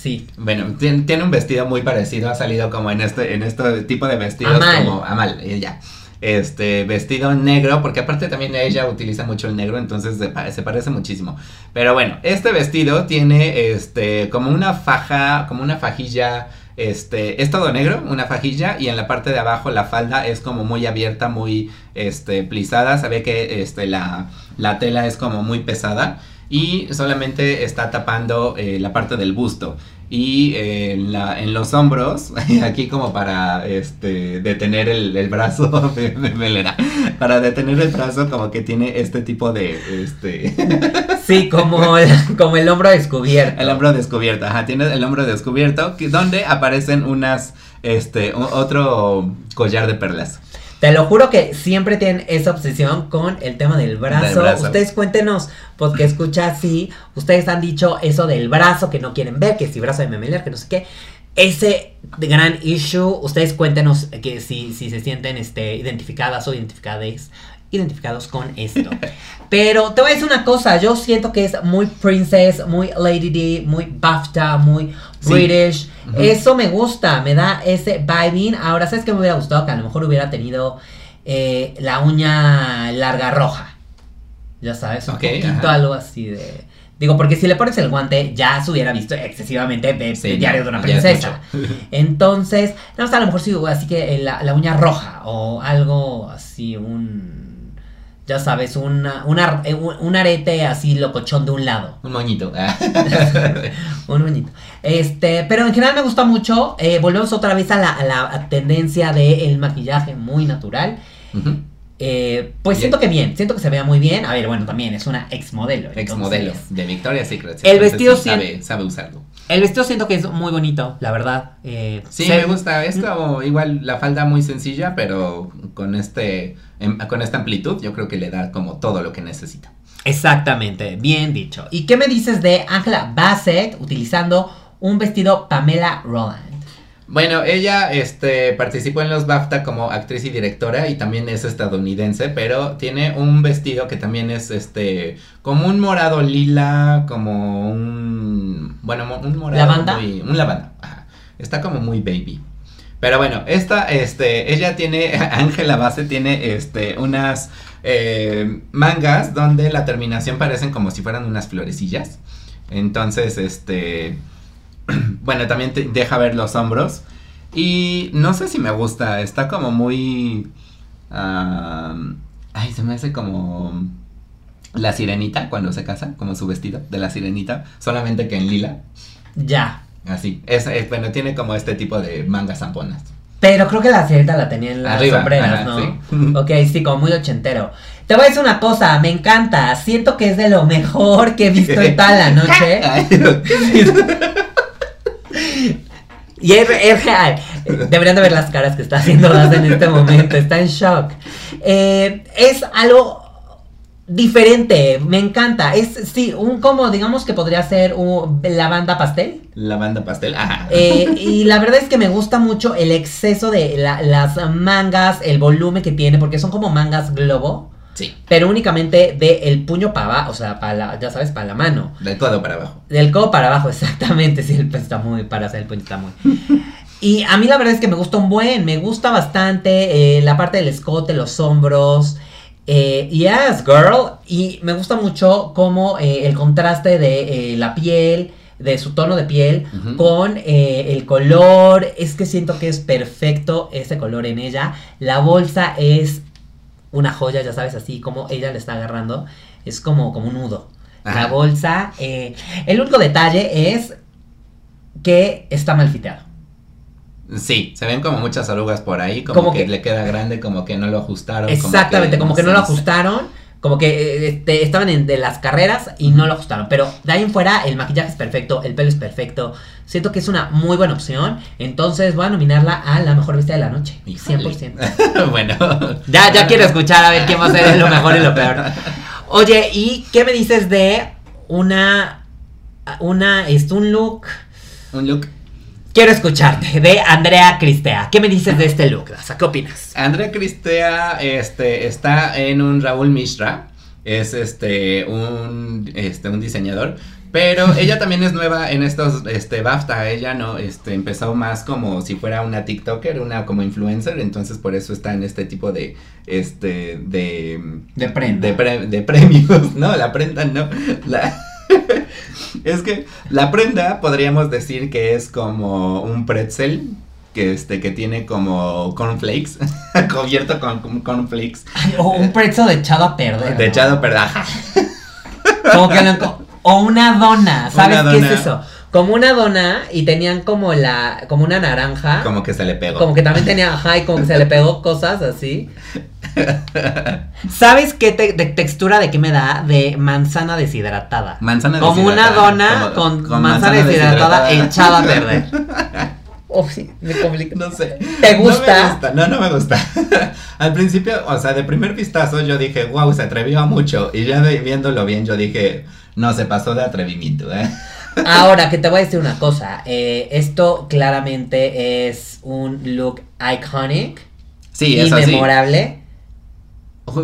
[SPEAKER 1] sí.
[SPEAKER 2] Bueno, tiene, tiene un vestido muy parecido, ha salido como en este, en este tipo de vestidos
[SPEAKER 1] Amal.
[SPEAKER 2] como Amal, ella. Este vestido negro, porque aparte también ella utiliza mucho el negro, entonces se, pa- se parece muchísimo. Pero bueno, este vestido tiene este como una faja, como una fajilla, este, es todo negro, una fajilla, y en la parte de abajo la falda es como muy abierta, muy este, plisada, se ve que este, la, la tela es como muy pesada y solamente está tapando eh, la parte del busto. Y eh, en, la- en los hombros [LAUGHS] aquí como para este detener el, el brazo [LAUGHS] me, me- para detener el brazo como que tiene este tipo de este [LAUGHS]
[SPEAKER 1] Sí, como el, como el hombro descubierto.
[SPEAKER 2] el hombro descubierto ajá tiene el hombro descubierto que- donde aparecen unas este otro collar de perlas
[SPEAKER 1] Te lo juro que siempre tienen esa obsesión con el tema del brazo.
[SPEAKER 2] Del brazo.
[SPEAKER 1] Ustedes cuéntenos, porque escucha [LAUGHS] así, ustedes han dicho eso del brazo que no quieren ver, que si brazo de memeler, que no sé qué. Ese gran issue, ustedes cuéntenos que si, si se sienten este, identificadas o identificadas identificados con esto. [LAUGHS] Pero te voy a decir una cosa, yo siento que es muy princess, muy Lady D, muy BAFTA, muy
[SPEAKER 2] Sí.
[SPEAKER 1] British. Eso me gusta, me da ese vibing. Ahora, ¿sabes qué me hubiera gustado? Que a lo mejor hubiera tenido eh, la uña larga roja. Ya sabes, un poquito
[SPEAKER 2] ajá.
[SPEAKER 1] algo así de... Digo, porque si le pones el guante, ya se hubiera visto excesivamente de,
[SPEAKER 2] Sí,
[SPEAKER 1] de diario de una princesa. [LAUGHS] Entonces, no, a lo mejor sí, así que la, la uña roja o algo así, un... Ya sabes, una, una- eh, un, arete así locochón de un lado.
[SPEAKER 2] Un moñito. ah. [LAUGHS]
[SPEAKER 1] Un moñito. Este, pero en general me gusta mucho. eh, volvemos otra vez a la, a la tendencia del maquillaje muy natural.
[SPEAKER 2] Ujú.
[SPEAKER 1] Eh, pues
[SPEAKER 2] Bien.
[SPEAKER 1] siento que bien, siento que se vea muy bien. A ver, bueno, también es una ex modelo.
[SPEAKER 2] Ex modelo de Victoria's Secret.
[SPEAKER 1] El vestido
[SPEAKER 2] sí sabe, sabe usarlo.
[SPEAKER 1] El vestido siento que es muy bonito, la verdad. eh,
[SPEAKER 2] Sí,
[SPEAKER 1] se-
[SPEAKER 2] me gusta. Es como igual la falda muy sencilla, pero con este em- con esta amplitud yo creo que le da como todo lo que necesita.
[SPEAKER 1] Exactamente, bien dicho. ¿Y qué me dices de Angela Bassett utilizando un vestido Pamela Roland?
[SPEAKER 2] Bueno, ella este, participó en los BAFTA como actriz y directora y también es estadounidense, pero tiene un vestido que también es este como un morado lila, como un bueno, un morado
[SPEAKER 1] ¿Lavanda?
[SPEAKER 2] muy- un lavanda. ajá. Está como muy baby. Pero bueno, esta este ella tiene [LAUGHS] Ángela Base tiene este unas eh, mangas donde la terminación parecen como si fueran unas florecillas. Entonces, este [CLEARS THROAT] bueno, también te deja ver los hombros. Y no sé si me gusta, está como muy... ay, se me hace como... La sirenita cuando se casa, como su vestido de la sirenita, solamente que en lila.
[SPEAKER 1] Ya.
[SPEAKER 2] Así, es, es- bueno, tiene como este tipo de mangas zamponas.
[SPEAKER 1] Pero creo que la sirenita la tenía en las
[SPEAKER 2] Arriba,
[SPEAKER 1] sombreras,
[SPEAKER 2] ajá,
[SPEAKER 1] ¿no?
[SPEAKER 2] sí. [LAUGHS]
[SPEAKER 1] Ok, sí, como muy ochentero. Te voy a decir una cosa, me encanta. Siento que es de lo mejor que he visto en toda la [LAUGHS] noche. [LAUGHS] Y es, es real. Deberían de ver las caras que está haciendo Daz en este momento. Está en shock. Eh, es algo diferente. Me encanta. Es, sí, un como, digamos que podría ser un, la banda pastel.
[SPEAKER 2] La banda pastel, ajá.
[SPEAKER 1] Eh, y la verdad es que me gusta mucho el exceso de la- las mangas, el volumen que tiene, porque son como mangas globo,
[SPEAKER 2] Sí,
[SPEAKER 1] pero únicamente de el puño para abajo, o sea, para la, ya sabes, para la mano.
[SPEAKER 2] del codo para abajo.
[SPEAKER 1] Del codo para abajo, [LAUGHS] exactamente, sí, el está muy, para hacer el puño está muy. Y a mí la verdad es que me gusta un buen, me gusta bastante eh, la parte del escote, los hombros. Eh, yes, girl. Y me gusta mucho como eh, el contraste de eh, la piel, de su tono de piel, con el color. Es que siento que es perfecto ese color en ella. La bolsa es una joya, ya sabes, así como ella le está agarrando. Es como, como un nudo. La bolsa. eh, el único detalle es que está mal fiteado.
[SPEAKER 2] Sí, se ven como muchas orugas por ahí, como,
[SPEAKER 1] Como
[SPEAKER 2] que,
[SPEAKER 1] que-
[SPEAKER 2] le queda grande, como que no lo ajustaron.
[SPEAKER 1] Exactamente, como que, no lo ajustaron. Como que eh, este, estaban en de las carreras y no lo ajustaron. Pero de ahí en fuera, el maquillaje es perfecto, el pelo es perfecto. Siento que es una muy buena opción. Entonces voy a nominarla a la mejor vista de la noche.
[SPEAKER 2] Híjole.
[SPEAKER 1] 100%. [LAUGHS]
[SPEAKER 2] bueno.
[SPEAKER 1] Ya, ya quiero escuchar a ver quién va a ser lo mejor y lo peor. Oye, ¿y qué me dices de una. Una. Es un look.
[SPEAKER 2] Un look.
[SPEAKER 1] Quiero escucharte, de Andrea Cristea. ¿Qué me dices de este look, Daza? ¿Qué opinas?
[SPEAKER 2] Andrea Cristea este, está en un Raúl Mishra. Es este un, este un diseñador. Pero [LAUGHS] ella también es nueva en estos este, BAFTA. Ella no este, empezó más como si fuera una TikToker, una como influencer. Entonces por eso está en este tipo de. Este. de.
[SPEAKER 1] De prenda.
[SPEAKER 2] De, pre- de [LAUGHS] premios. No, la prenda no. La- [LAUGHS] es que la prenda podríamos decir que es como un pretzel que este que tiene como cornflakes [LAUGHS] cubierto con, con cornflakes
[SPEAKER 1] Ay, o un pretzel echado a perder.
[SPEAKER 2] de echado perdaja.
[SPEAKER 1] Como que lo enco- O una dona. ¿Sabes
[SPEAKER 2] Una
[SPEAKER 1] qué es eso? Como una dona y tenían como la. como una naranja.
[SPEAKER 2] Como que se le pegó.
[SPEAKER 1] Como que también tenía, ajá, y como que se le pegó cosas así. [LAUGHS] ¿Sabes qué te- de textura de qué me da? De manzana deshidratada.
[SPEAKER 2] Manzana
[SPEAKER 1] Como una
[SPEAKER 2] deshidratada,
[SPEAKER 1] dona
[SPEAKER 2] como-
[SPEAKER 1] con, manzana, deshidratada, echada a perder. [LAUGHS] Oh, sí, me complica.
[SPEAKER 2] No sé.
[SPEAKER 1] ¿Te
[SPEAKER 2] No me
[SPEAKER 1] gusta?
[SPEAKER 2] gusta, No, no me gusta. [LAUGHS] Al principio, o sea, de primer vistazo yo dije, wow, se atrevió a mucho. Y ya viéndolo bien, yo dije, no, se pasó de atrevimiento, ¿eh?
[SPEAKER 1] Ahora, que te voy a decir una cosa. eh, esto claramente es un look iconic
[SPEAKER 2] Sí,
[SPEAKER 1] y
[SPEAKER 2] eso sí.
[SPEAKER 1] memorable.
[SPEAKER 2] Ju-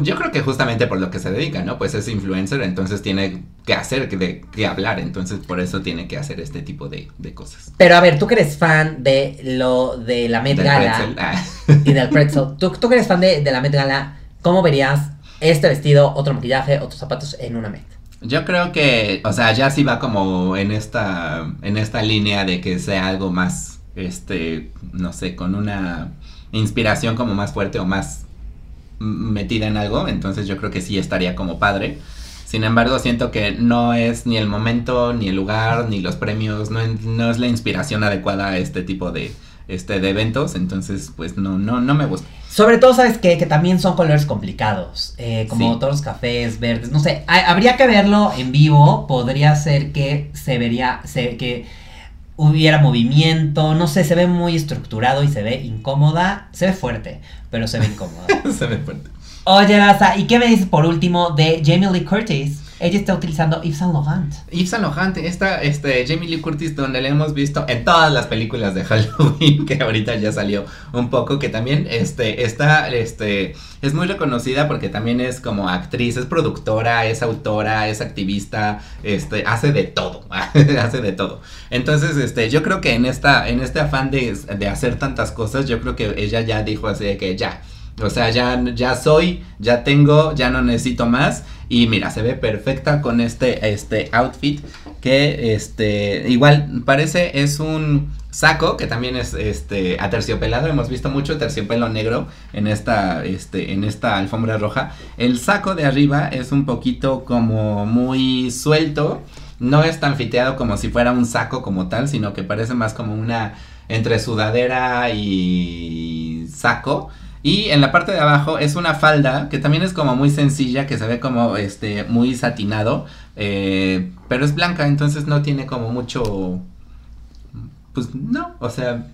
[SPEAKER 2] Yo creo que justamente por lo que se dedica, ¿no? Pues es influencer, entonces tiene que hacer, que, de, que hablar, entonces por eso tiene que hacer este tipo de, de cosas.
[SPEAKER 1] Pero a ver, tú que eres fan de lo de la Met
[SPEAKER 2] Del
[SPEAKER 1] Gala
[SPEAKER 2] ah.
[SPEAKER 1] y del pretzel, ¿tú, tú que eres fan de, de la Met Gala, ¿cómo verías este vestido, otro maquillaje, otros zapatos en una Met?
[SPEAKER 2] Yo creo que, o sea, ya sí va como en esta, en esta línea de que sea algo más, este, no sé, con una inspiración como más fuerte o más metida en algo, entonces yo creo que sí estaría como padre. Sin embargo, siento que no es ni el momento, ni el lugar, ni los premios, no, es- no es la inspiración adecuada a este tipo de, este, de eventos, entonces pues no, no, no me gusta.
[SPEAKER 1] Sobre todo, ¿sabes qué? Que también son colores complicados, eh, como
[SPEAKER 2] Sí.
[SPEAKER 1] todos los cafés, verdes, no sé, ha- habría que verlo en vivo, podría ser que se vería, se, que hubiera movimiento, no sé, se ve muy estructurado y se ve incómoda, se ve fuerte, pero se ve incómoda. [LAUGHS]
[SPEAKER 2] Se me fuerte.
[SPEAKER 1] Oye, Daza, ¿y qué me dices por último de Jamie Lee Curtis? Ella está utilizando Yves Saint Laurent.
[SPEAKER 2] Yves Saint Laurent, esta, este, Jamie Lee Curtis, donde la hemos visto en todas las películas de Halloween, [LAUGHS] que ahorita ya salió un poco, que también, este, está, este, es muy reconocida porque también es como actriz, es productora, es autora, es activista, este, hace de todo, [LAUGHS] hace de todo. Entonces, este, yo creo que en esta, en este afán de, de hacer tantas cosas, yo creo que ella ya dijo así de que ya, o sea, ya, ya soy, ya tengo, ya no necesito más. Y mira, se ve perfecta con este, este outfit. Que este. Igual parece es un saco. Que también es este aterciopelado. Hemos visto mucho terciopelo negro en esta. Este. En esta alfombra roja. El saco de arriba es un poquito como muy suelto. No es tan fiteado como si fuera un saco como tal. Sino que parece más como una. Entre sudadera y saco. Y en la parte de abajo es una falda que también es como muy sencilla, que se ve como este muy satinado, eh, pero es blanca, entonces no tiene como mucho, pues no, o sea,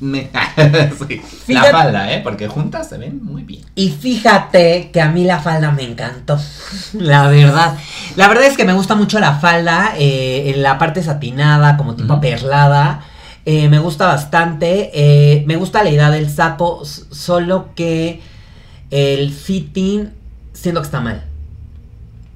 [SPEAKER 2] me- [LAUGHS] sí, la falda, eh, porque juntas se ven muy bien.
[SPEAKER 1] Y fíjate que a mí la falda me encantó. [LAUGHS] La verdad. La verdad es que me gusta mucho la falda. eh, en la parte satinada, como tipo perlada. Eh, me gusta bastante. eh, me gusta la idea del saco. s- Solo que el fitting siento que está mal.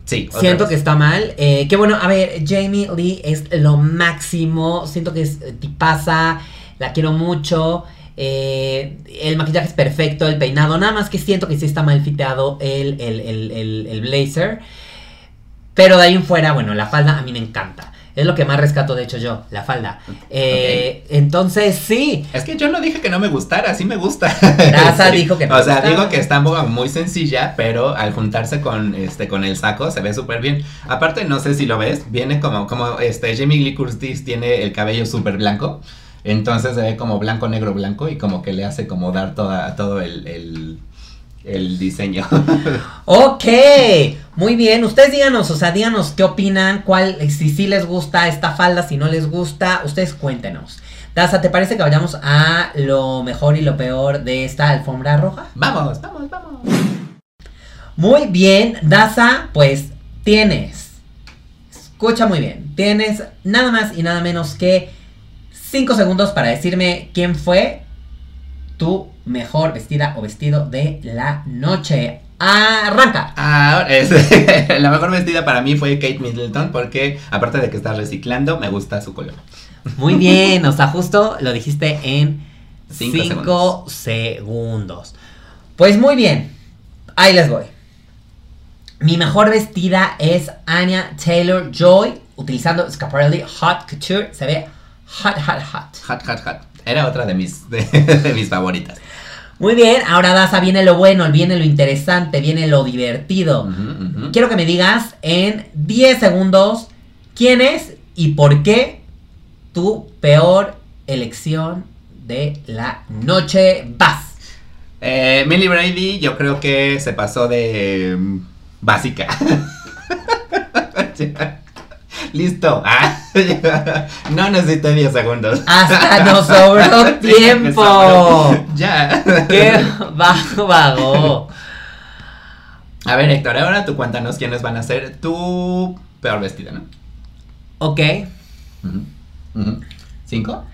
[SPEAKER 2] Sí,
[SPEAKER 1] Siento que está mal. Eh, que bueno, a ver, Jamie Lee es lo máximo. Siento que es tipaza. La quiero mucho. eh, el maquillaje es perfecto, el peinado. Nada más que siento que sí está mal fiteado el, el, el, el- el blazer. Pero de ahí en fuera, bueno, la falda a mí me encanta. Es lo que más rescato, de hecho, yo, la falda. Eh, Entonces, sí.
[SPEAKER 2] Es que yo no dije que no me gustara, sí me gusta.
[SPEAKER 1] Raza [LAUGHS] dijo que no
[SPEAKER 2] O sea, digo que está muy, muy sencilla, pero al juntarse con este con el saco se ve súper bien. Aparte, no sé si lo ves, viene como, como este Jamie Lee Curtis tiene el cabello súper blanco. Entonces se ve como blanco, negro, blanco y como que le hace como dar toda, todo el, el, el diseño. [LAUGHS]
[SPEAKER 1] Ok, muy bien. Ustedes díganos, o sea, díganos qué opinan, cuál, si sí les gusta esta falda, si no les gusta, ustedes cuéntenos. Daza, ¿te parece que vayamos a lo mejor y lo peor de esta alfombra roja?
[SPEAKER 2] vamos, vamos, vamos.
[SPEAKER 1] Muy bien, Daza, pues tienes, escucha muy bien, tienes nada más y nada menos que 5 segundos para decirme quién fue tu mejor vestida o vestido de la noche. Arranca.
[SPEAKER 2] Ahora, es- [LAUGHS] la mejor vestida para mí fue Kate Middleton porque aparte de que está reciclando, me gusta su color.
[SPEAKER 1] Muy [LAUGHS] bien, o sea, justo lo dijiste en
[SPEAKER 2] Cinco
[SPEAKER 1] 5 segundos. Pues muy bien, ahí les voy. Mi mejor vestida es Anya Taylor Joy utilizando Schiaparelli Hot Couture. Se ve hot, hot, hot.
[SPEAKER 2] Hot, hot, hot. Era otra de mis, [LAUGHS] de, de mis favoritas.
[SPEAKER 1] Muy bien, ahora Daza, viene lo bueno, viene lo interesante, viene lo divertido. Quiero que me digas en 10 segundos quién es y por qué tu peor elección de la noche. Vas.
[SPEAKER 2] Eh, Millie Brady, yo creo que se pasó de mm, básica. [LAUGHS] Listo. Ah, [LAUGHS] no necesité 10 segundos.
[SPEAKER 1] Hasta [LAUGHS] nos sobró tiempo.
[SPEAKER 2] Ya. [LAUGHS]
[SPEAKER 1] Qué bajo, vago.
[SPEAKER 2] A ver, Héctor, ahora tú cuéntanos quiénes van a ser tu peor vestida, ¿no?
[SPEAKER 1] Ok.
[SPEAKER 2] ¿Cinco?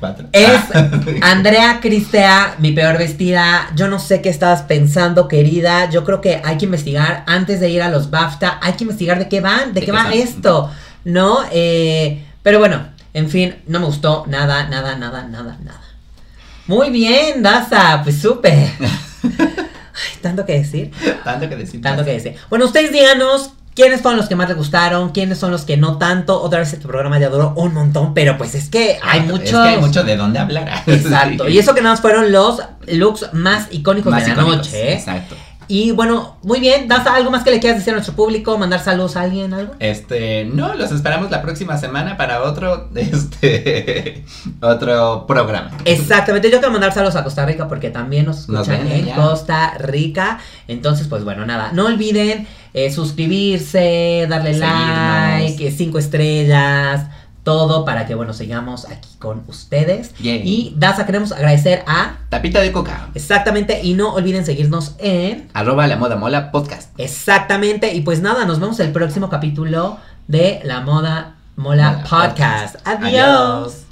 [SPEAKER 2] ¿Cuatro?
[SPEAKER 1] Es
[SPEAKER 2] Ah.
[SPEAKER 1] Andrea Cristea, mi peor vestida. Yo no sé qué estabas pensando, querida. Yo creo que hay que investigar antes de ir a los BAFTA. Hay que investigar de qué van, de,
[SPEAKER 2] ¿De
[SPEAKER 1] qué
[SPEAKER 2] qué
[SPEAKER 1] va
[SPEAKER 2] son?
[SPEAKER 1] esto, ¿no? Eh, pero bueno, en fin, no me gustó nada, nada, nada, nada, nada. Muy bien, Daza, pues súper. [LAUGHS] Ay, tanto que decir.
[SPEAKER 2] Tanto que decir.
[SPEAKER 1] Tanto que decir. Bueno, ustedes díganos quiénes fueron los que más les gustaron, quiénes son los que no tanto. Otra vez este programa ya duró un montón, pero pues es que hay
[SPEAKER 2] Exacto,
[SPEAKER 1] muchos.
[SPEAKER 2] Es que hay mucho de dónde hablar. [LAUGHS]
[SPEAKER 1] Exacto. Y eso que nada más fueron los looks más icónicos
[SPEAKER 2] Más
[SPEAKER 1] de la
[SPEAKER 2] icónicos,
[SPEAKER 1] noche. ¿eh?
[SPEAKER 2] Exacto.
[SPEAKER 1] Y bueno, muy bien. ¿Das algo más que le quieras decir a nuestro público? ¿Mandar saludos a alguien? ¿Algo?
[SPEAKER 2] Este, no, los esperamos la próxima semana para otro, [LAUGHS] este, otro programa.
[SPEAKER 1] Exactamente, yo quiero mandar saludos a Costa Rica porque también nos escuchan en
[SPEAKER 2] allá.
[SPEAKER 1] Costa Rica. Entonces, pues bueno, nada, no olviden eh, suscribirse, darle
[SPEAKER 2] Seguirnos.
[SPEAKER 1] like, eh, cinco estrellas, todo para que, bueno, sigamos aquí con ustedes.
[SPEAKER 2] Yay.
[SPEAKER 1] Y Daza, queremos agradecer a...
[SPEAKER 2] Tapita de coca.
[SPEAKER 1] Exactamente, y no olviden seguirnos en...
[SPEAKER 2] Arroba la moda mola podcast.
[SPEAKER 1] Exactamente, y pues nada, nos vemos el próximo capítulo de La Moda Mola
[SPEAKER 2] Mola
[SPEAKER 1] Podcast.
[SPEAKER 2] Podcast.
[SPEAKER 1] Adiós.
[SPEAKER 2] Adiós.